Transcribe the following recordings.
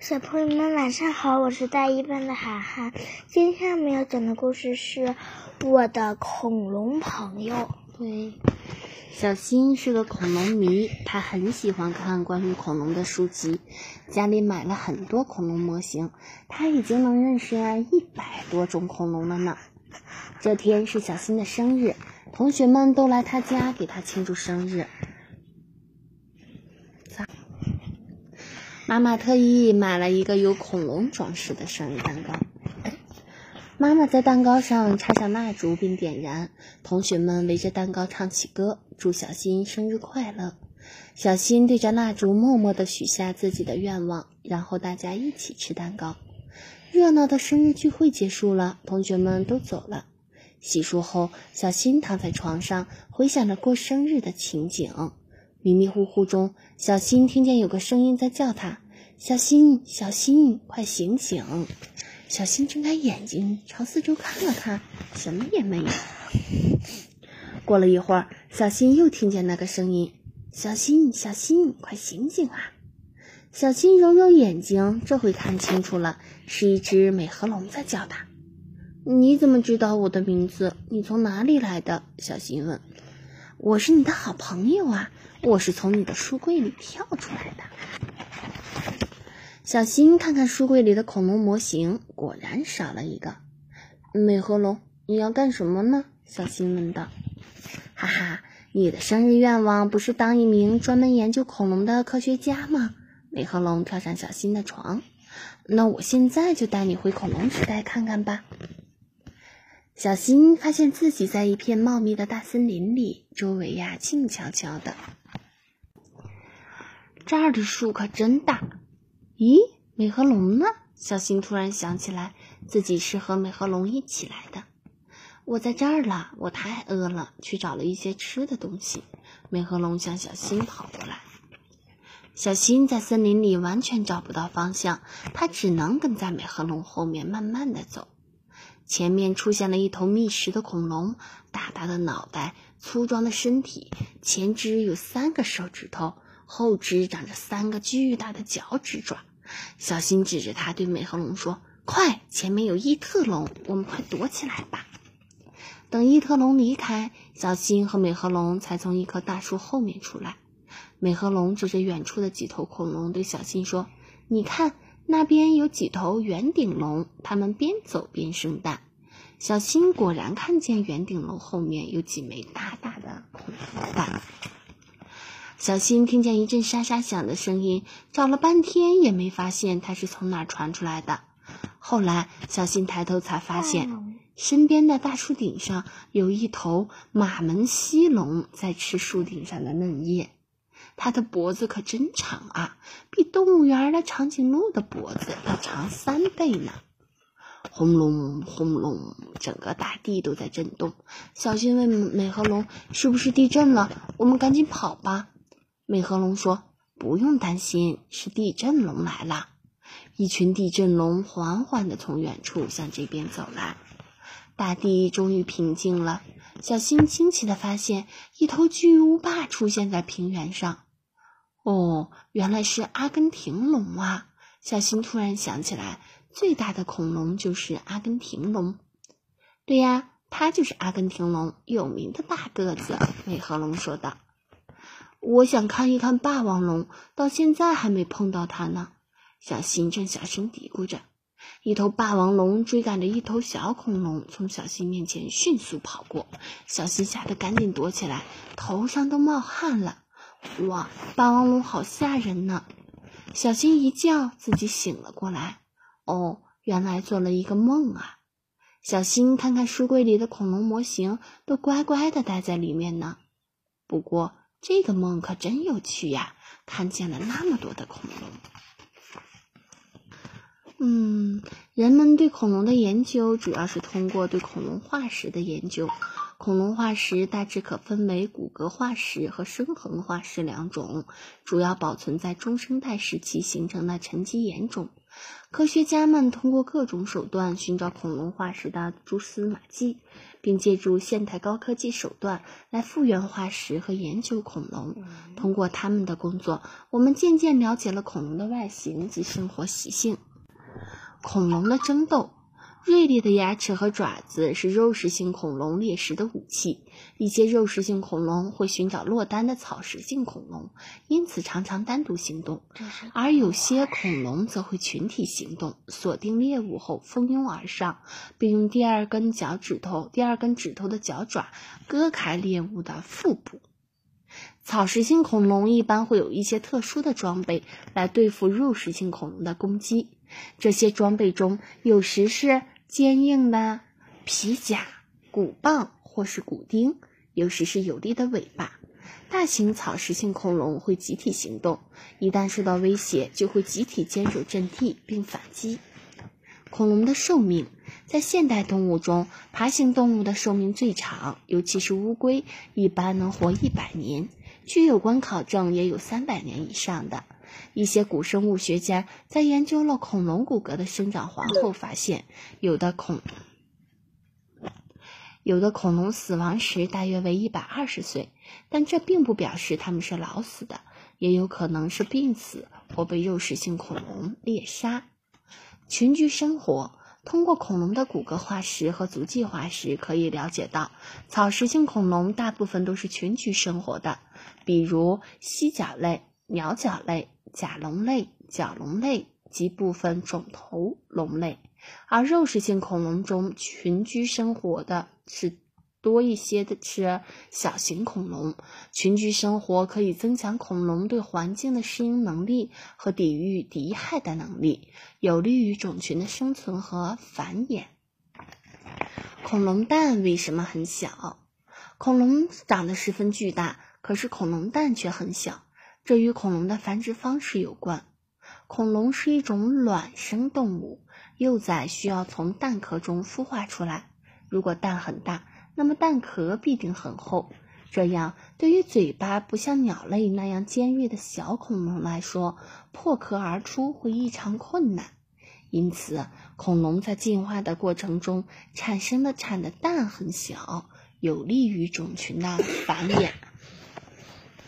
小朋友们晚上好，我是大一班的涵涵。今天我们要讲的故事是《我的恐龙朋友》。对，小新是个恐龙迷，他很喜欢看关于恐龙的书籍，家里买了很多恐龙模型，他已经能认识一百多种恐龙了呢。这天是小新的生日，同学们都来他家给他庆祝生日。妈妈特意买了一个有恐龙装饰的生日蛋糕。妈妈在蛋糕上插上蜡烛并点燃，同学们围着蛋糕唱起歌，祝小新生日快乐。小新对着蜡烛默默地许下自己的愿望，然后大家一起吃蛋糕。热闹的生日聚会结束了，同学们都走了。洗漱后，小新躺在床上，回想着过生日的情景。迷迷糊糊中，小新听见有个声音在叫他：“小新，小新，快醒醒！”小新睁开眼睛，朝四周看了看，什么也没有。过了一会儿，小新又听见那个声音：“小新，小新，快醒醒啊！”小新揉揉眼睛，这回看清楚了，是一只美颌龙在叫他。“你怎么知道我的名字？你从哪里来的？”小新问。“我是你的好朋友啊。”我是从你的书柜里跳出来的。小新看看书柜里的恐龙模型，果然少了一个。美颌龙，你要干什么呢？小新问道。哈哈，你的生日愿望不是当一名专门研究恐龙的科学家吗？美颌龙跳上小新的床。那我现在就带你回恐龙时代看看吧。小新发现自己在一片茂密的大森林里，周围呀静悄悄的。这儿的树可真大，咦，美颌龙呢？小新突然想起来，自己是和美颌龙一起来的。我在这儿了，我太饿了，去找了一些吃的东西。美颌龙向小新跑过来。小新在森林里完全找不到方向，他只能跟在美颌龙后面慢慢的走。前面出现了一头觅食的恐龙，大大的脑袋，粗壮的身体，前肢有三个手指头。后肢长着三个巨大的脚趾爪，小新指着它对美颌龙说：“快，前面有异特龙，我们快躲起来吧！”等异特龙离开，小新和美颌龙才从一棵大树后面出来。美颌龙指着远处的几头恐龙对小新说：“你看，那边有几头圆顶龙，它们边走边生蛋。”小新果然看见圆顶龙后面有几枚大大的恐龙蛋。小新听见一阵沙沙响的声音，找了半天也没发现它是从哪儿传出来的。后来，小新抬头才发现，身边的大树顶上有一头马门溪龙在吃树顶上的嫩叶。它的脖子可真长啊，比动物园的长颈鹿的脖子要长三倍呢！轰隆轰隆，整个大地都在震动。小新问美和龙：“是不是地震了？我们赶紧跑吧！”美颌龙说：“不用担心，是地震龙来了。”一群地震龙缓缓地从远处向这边走来，大地终于平静了。小新惊奇地发现，一头巨无霸出现在平原上。哦，原来是阿根廷龙啊！小新突然想起来，最大的恐龙就是阿根廷龙。对呀，它就是阿根廷龙，有名的大个子。美颌龙说道。我想看一看霸王龙，到现在还没碰到它呢。小新正小声嘀咕着，一头霸王龙追赶着一头小恐龙，从小新面前迅速跑过。小新吓得赶紧躲起来，头上都冒汗了。哇，霸王龙好吓人呢！小新一叫，自己醒了过来。哦，原来做了一个梦啊！小新看看书柜里的恐龙模型，都乖乖的待在里面呢。不过，这个梦可真有趣呀！看见了那么多的恐龙。嗯，人们对恐龙的研究主要是通过对恐龙化石的研究。恐龙化石大致可分为骨骼化石和生痕化石两种，主要保存在中生代时期形成的沉积岩中。科学家们通过各种手段寻找恐龙化石的蛛丝马迹，并借助现代高科技手段来复原化石和研究恐龙。通过他们的工作，我们渐渐了解了恐龙的外形及生活习性。恐龙的争斗。锐利的牙齿和爪子是肉食性恐龙猎食的武器。一些肉食性恐龙会寻找落单的草食性恐龙，因此常常单独行动；而有些恐龙则会群体行动，锁定猎物后蜂拥而上，并用第二根脚趾头、第二根指头的脚爪割开猎物的腹部。草食性恐龙一般会有一些特殊的装备来对付肉食性恐龙的攻击。这些装备中有时是坚硬的皮甲、骨棒或是骨钉，有时是有力的尾巴。大型草食性恐龙会集体行动，一旦受到威胁，就会集体坚守阵地并反击。恐龙的寿命，在现代动物中，爬行动物的寿命最长，尤其是乌龟，一般能活一百年。据有关考证，也有三百年以上的。一些古生物学家在研究了恐龙骨骼的生长环后发现，有的恐有的恐龙死亡时大约为一百二十岁，但这并不表示它们是老死的，也有可能是病死或被肉食性恐龙猎杀。群居生活，通过恐龙的骨骼化石和足迹化石可以了解到，草食性恐龙大部分都是群居生活的，比如蜥脚类、鸟脚类。甲龙类、角龙类及部分肿头龙类，而肉食性恐龙中群居生活的是多一些的是小型恐龙。群居生活可以增强恐龙对环境的适应能力和抵御敌害的能力，有利于种群的生存和繁衍。恐龙蛋为什么很小？恐龙长得十分巨大，可是恐龙蛋却很小。这与恐龙的繁殖方式有关。恐龙是一种卵生动物，幼崽需要从蛋壳中孵化出来。如果蛋很大，那么蛋壳必定很厚。这样，对于嘴巴不像鸟类那样尖锐的小恐龙来说，破壳而出会异常困难。因此，恐龙在进化的过程中产生的产的蛋很小，有利于种群的繁衍。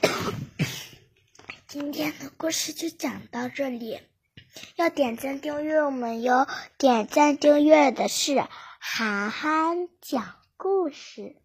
今天的故事就讲到这里，要点赞订阅我们哟！点赞订阅的是涵涵讲故事。